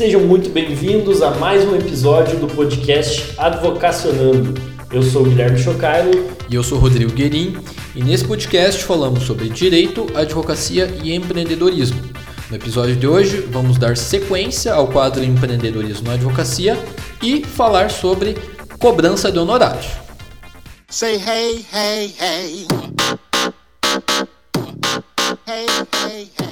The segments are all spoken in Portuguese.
Sejam muito bem-vindos a mais um episódio do podcast Advocacionando. Eu sou o Guilherme Chocailo. E eu sou o Rodrigo Guerin. E nesse podcast falamos sobre direito, advocacia e empreendedorismo. No episódio de hoje, vamos dar sequência ao quadro Empreendedorismo na Advocacia e falar sobre cobrança de honorários. Say hey, hey, hey. Hey, hey, hey.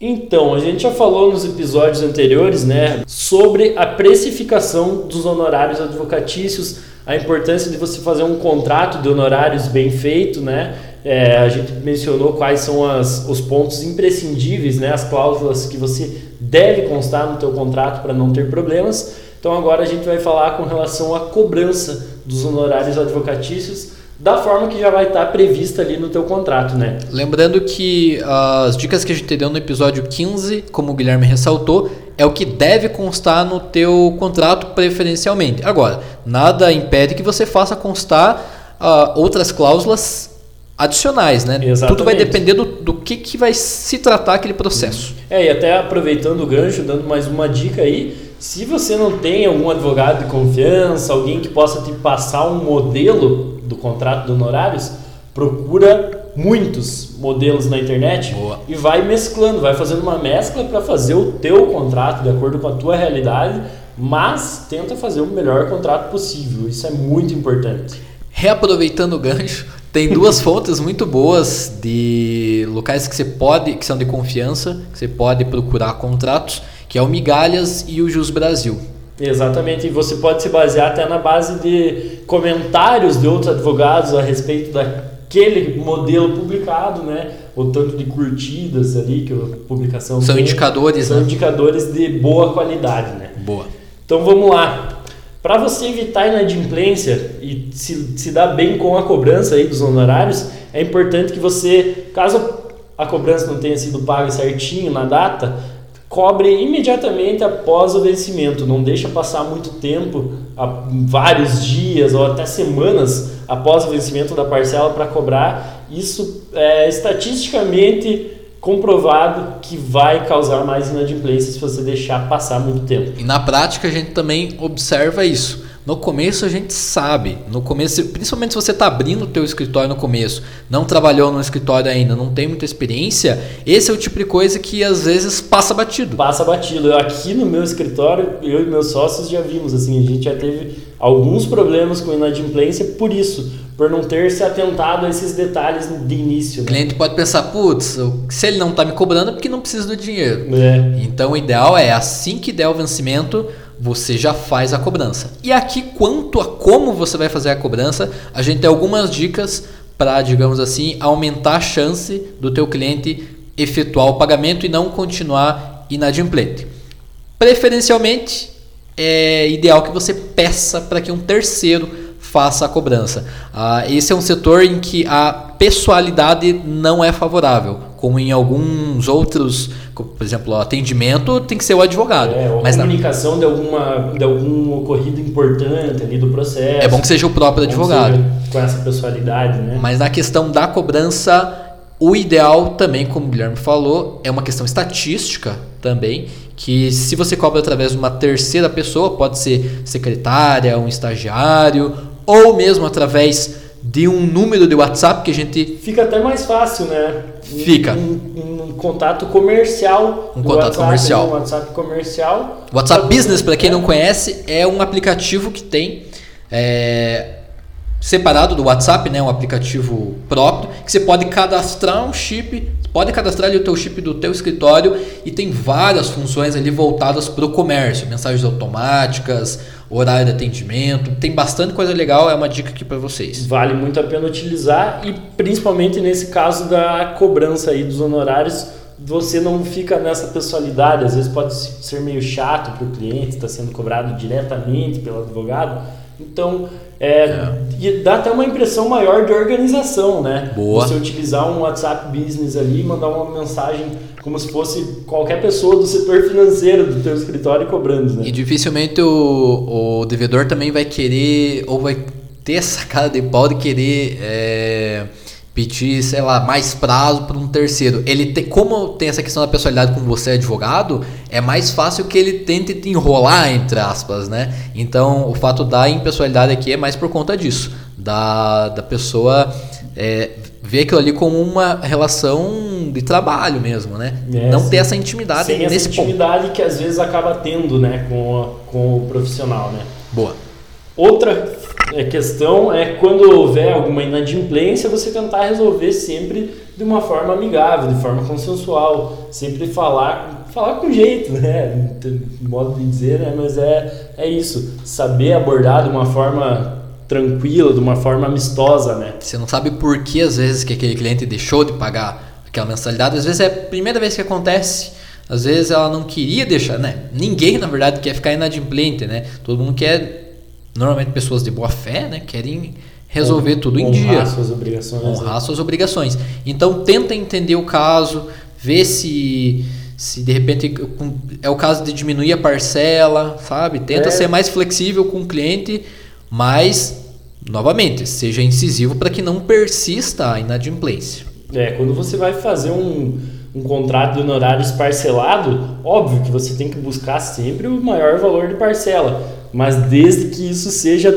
Então, a gente já falou nos episódios anteriores, né, sobre a precificação dos honorários advocatícios, a importância de você fazer um contrato de honorários bem feito, né? É, a gente mencionou quais são as, os pontos imprescindíveis, né, as cláusulas que você deve constar no teu contrato para não ter problemas. Então agora a gente vai falar com relação à cobrança dos honorários advocatícios da forma que já vai estar prevista ali no teu contrato, né? Lembrando que as dicas que a gente deu no episódio 15, como o Guilherme ressaltou, é o que deve constar no teu contrato preferencialmente. Agora, nada impede que você faça constar uh, outras cláusulas adicionais, né? Exatamente. Tudo vai depender do, do que, que vai se tratar aquele processo. É, e até aproveitando o gancho, dando mais uma dica aí, se você não tem algum advogado de confiança, alguém que possa te passar um modelo do contrato de honorários, procura muitos modelos na internet Boa. e vai mesclando, vai fazendo uma mescla para fazer o teu contrato de acordo com a tua realidade, mas tenta fazer o melhor contrato possível. Isso é muito importante. Reaproveitando o gancho, tem duas fontes muito boas de locais que você pode, que são de confiança, que você pode procurar contratos, que é o Migalhas e o Jus Brasil. Exatamente, e você pode se basear até na base de comentários de outros advogados a respeito daquele modelo publicado, né? O tanto de curtidas ali que a publicação são tem, indicadores, são né? indicadores de boa qualidade, né? Boa. Então vamos lá. Para você evitar inadimplência e se, se dar bem com a cobrança aí dos honorários, é importante que você, caso a cobrança não tenha sido paga certinho na data, cobre imediatamente após o vencimento. Não deixa passar muito tempo, vários dias ou até semanas após o vencimento da parcela para cobrar. Isso é estatisticamente comprovado que vai causar mais inadimplência se você deixar passar muito tempo. E na prática a gente também observa isso. No começo a gente sabe, no começo, principalmente se você está abrindo o teu escritório no começo, não trabalhou no escritório ainda, não tem muita experiência, esse é o tipo de coisa que às vezes passa batido. Passa batido. Aqui no meu escritório, eu e meus sócios já vimos assim, a gente já teve alguns problemas com inadimplência por isso, por não ter se atentado a esses detalhes de início. Né? O cliente pode pensar, putz, se ele não está me cobrando é porque não precisa do dinheiro. É. Então o ideal é assim que der o vencimento você já faz a cobrança. E aqui, quanto a como você vai fazer a cobrança, a gente tem algumas dicas para, digamos assim, aumentar a chance do teu cliente efetuar o pagamento e não continuar inadimplente. Preferencialmente, é ideal que você peça para que um terceiro faça a cobrança. Ah, esse é um setor em que a pessoalidade não é favorável, como em alguns outros, por exemplo, o atendimento tem que ser o advogado. É, ou mas comunicação na... de, alguma, de algum ocorrido importante ali do processo. É bom que seja o próprio advogado. Com essa pessoalidade, né? Mas na questão da cobrança, o ideal também, como o Guilherme falou, é uma questão estatística também, que se você cobra através de uma terceira pessoa, pode ser secretária, um estagiário, ou mesmo através de um número de WhatsApp que a gente. Fica até mais fácil, né? Fica. Um, um contato comercial. Um contato WhatsApp, comercial. Um WhatsApp comercial. WhatsApp Business, para quem não conhece, é um aplicativo que tem. É, separado do WhatsApp, né, um aplicativo próprio, que você pode cadastrar um chip, pode cadastrar ali o teu chip do teu escritório e tem várias funções ali voltadas para o comércio, mensagens automáticas, horário de atendimento, tem bastante coisa legal, é uma dica aqui para vocês. Vale muito a pena utilizar e principalmente nesse caso da cobrança aí dos honorários, você não fica nessa pessoalidade, às vezes pode ser meio chato para o cliente, está sendo cobrado diretamente pelo advogado, então é, é. dá até uma impressão maior de organização, né? Boa. Você utilizar um WhatsApp Business ali, mandar uma mensagem como se fosse qualquer pessoa do setor financeiro do teu escritório cobrando, né? E dificilmente o, o devedor também vai querer ou vai ter essa cara de pau de querer é, pedir, sei lá, mais prazo para um terceiro. Ele tem, como tem essa questão da pessoalidade com você advogado, é mais fácil que ele tente te enrolar entre aspas, né? Então, o fato da impessoalidade aqui é mais por conta disso, da, da pessoa é, ver aquilo ali como uma relação de trabalho mesmo, né? É, Não sim. ter essa intimidade Sem essa nesse ponto. intimidade que às vezes acaba tendo, né, com, a- com o profissional, né? Boa. Outra é, questão é quando houver alguma inadimplência, você tentar resolver sempre de uma forma amigável, de forma consensual, sempre falar, falar com jeito, né? Modo de dizer, né? Mas é, é isso, saber abordar de uma forma tranquila, de uma forma amistosa, né? Você não sabe por que às vezes que aquele cliente deixou de pagar aquela mensalidade. Às vezes é a primeira vez que acontece. Às vezes ela não queria deixar, né? Ninguém, na verdade, quer ficar inadimplente, né? Todo mundo quer, normalmente pessoas de boa fé, né? Querem resolver tudo em Honrar dia. suas obrigações. né? honrar suas obrigações. Então tenta entender o caso, ver se se de repente é o caso de diminuir a parcela, sabe? Tenta É. ser mais flexível com o cliente, mas novamente, seja incisivo para que não persista a inadimplência. É, quando você vai fazer um, um contrato de honorários parcelado, óbvio que você tem que buscar sempre o maior valor de parcela, mas desde que isso seja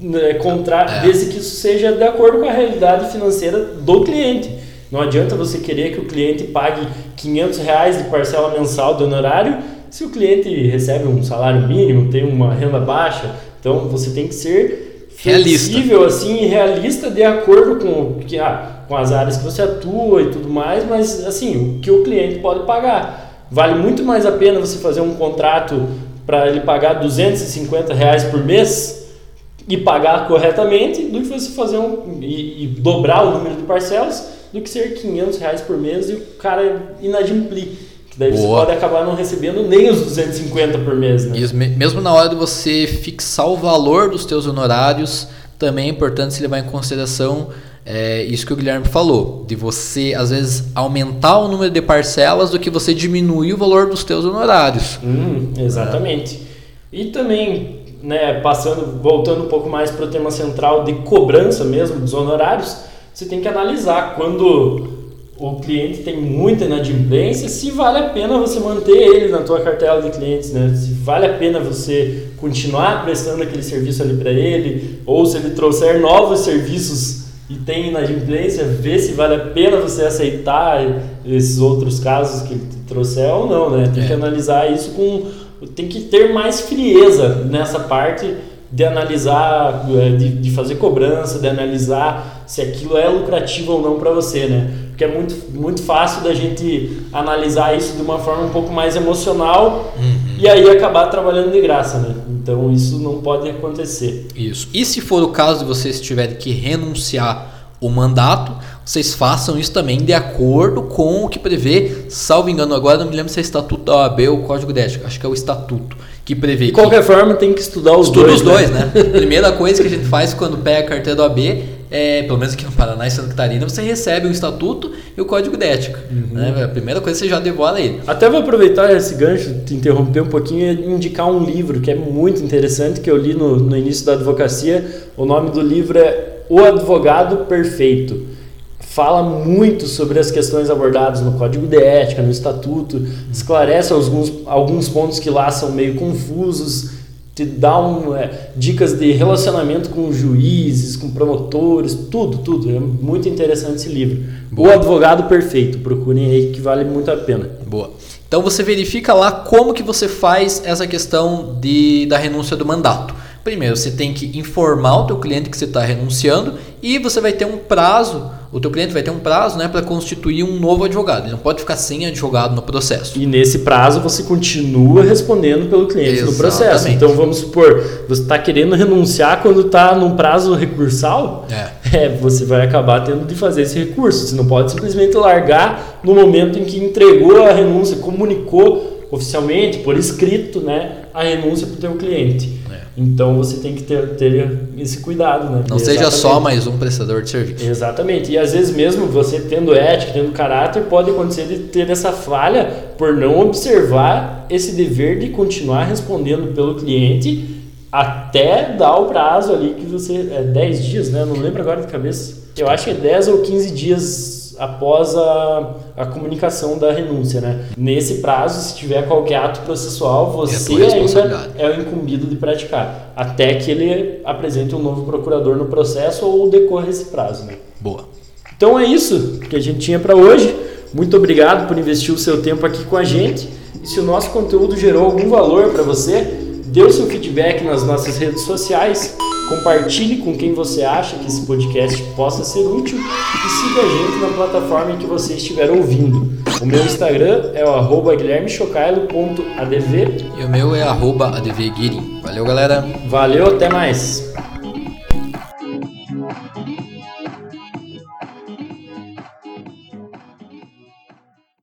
né, contra, É. desde que isso seja de acordo com a realidade financeira do cliente. Não adianta você querer que o cliente pague 500 reais de parcela mensal de honorário se o cliente recebe um salário mínimo, tem uma renda baixa. Então você tem que ser Realista. flexível assim, realista de acordo com que ah, com as áreas que você atua e tudo mais, mas assim, o que o cliente pode pagar. Vale muito mais a pena você fazer um contrato para ele pagar 250 reais por mês e pagar corretamente do que você fazer um e, e dobrar o número de parcelas do que ser 500 reais por mês e o cara inadimplir. Que daí você Boa. pode acabar não recebendo nem os 250 por mês, né? Me- mesmo na hora de você fixar o valor dos teus honorários, também é importante se levar em consideração é, isso que o Guilherme falou, de você às vezes aumentar o número de parcelas do que você diminuir o valor dos teus honorários. Hum, exatamente. E também, né, passando, voltando um pouco mais para o tema central de cobrança mesmo dos honorários, você tem que analisar quando o cliente tem muita inadimplência, se vale a pena você manter ele na tua cartela de clientes, né? Se vale a pena você continuar prestando aquele serviço ali para ele, ou se ele trouxer novos serviços e tem inadimplência, ver se vale a pena você aceitar esses outros casos que ele trouxer ou não, né? Tem É. que analisar isso com. Tem que ter mais frieza nessa parte de analisar, eh, de, de fazer cobrança, de analisar se aquilo é lucrativo ou não para você, né? Porque é muito, muito fácil da gente analisar isso de uma forma um pouco mais emocional e aí acabar trabalhando de graça, né? Então isso não pode acontecer. Isso. E se for o caso de vocês tiverem que renunciar o mandato, vocês façam isso também de acordo com o que prevê, salvo engano agora, não me lembro se é estatuto da OAB ou código de ética, acho que é o estatuto que prevê De que qualquer forma, tem que estudar os Estuda dois. os dois, né? Primeira coisa que a gente faz quando pega a carteira do AB, é, pelo menos aqui no Paraná e Santa Catarina, você recebe o estatuto e o código de ética. Né? A primeira coisa você já devora ele. Até vou aproveitar esse gancho, te interromper um pouquinho e indicar um livro que é muito interessante, que eu li no, no início da advocacia. O nome do livro é O Advogado Perfeito. Fala muito sobre as questões abordadas no Código de Ética, no Estatuto, esclarece alguns, alguns pontos que lá são meio confusos, te dá um, é, dicas de relacionamento com juízes, com promotores, tudo, tudo. É muito interessante esse livro. Boa. O Advogado Perfeito, procurem aí que vale muito a pena. Boa. Então você verifica lá como que você faz essa questão de, da renúncia do mandato. Primeiro, você tem que informar o teu cliente que você está renunciando e você vai ter um prazo, o teu cliente vai ter um prazo né, para constituir um novo advogado. Ele não pode ficar sem advogado no processo. E nesse prazo você continua respondendo pelo cliente no processo. Exatamente. Então vamos supor, você está querendo renunciar quando está num prazo recursal, É. é, você vai acabar tendo de fazer esse recurso. Você não pode simplesmente largar no momento em que entregou a renúncia, comunicou oficialmente, por escrito, né, a renúncia para o teu cliente. Então você tem que ter, ter esse cuidado, né? Não seja só mais um prestador de serviço. Exatamente. E às vezes mesmo você tendo ética, tendo caráter, pode acontecer de ter essa falha por não observar esse dever de continuar respondendo pelo cliente até dar o prazo ali que você é 10 dias, né? Não lembro agora de cabeça. eu acho que é 10 ou 15 dias após a, a comunicação da renúncia, né? Nesse prazo, se tiver qualquer ato processual, você tua ainda é o incumbido de praticar, até que ele apresente um novo procurador no processo ou decorra esse prazo, né? Boa. Então é isso que a gente tinha para hoje. Muito obrigado por investir o seu tempo aqui com a gente. E se o nosso conteúdo gerou algum valor para você, dê o seu feedback nas nossas redes sociais, compartilhe com quem você acha que esse podcast possa ser útil e siga a gente na plataforma em que você estiver ouvindo. O meu Instagram é o arroba guilhermechocailo.adv. E o meu é arroba advguirin. Valeu, galera. Valeu, até mais!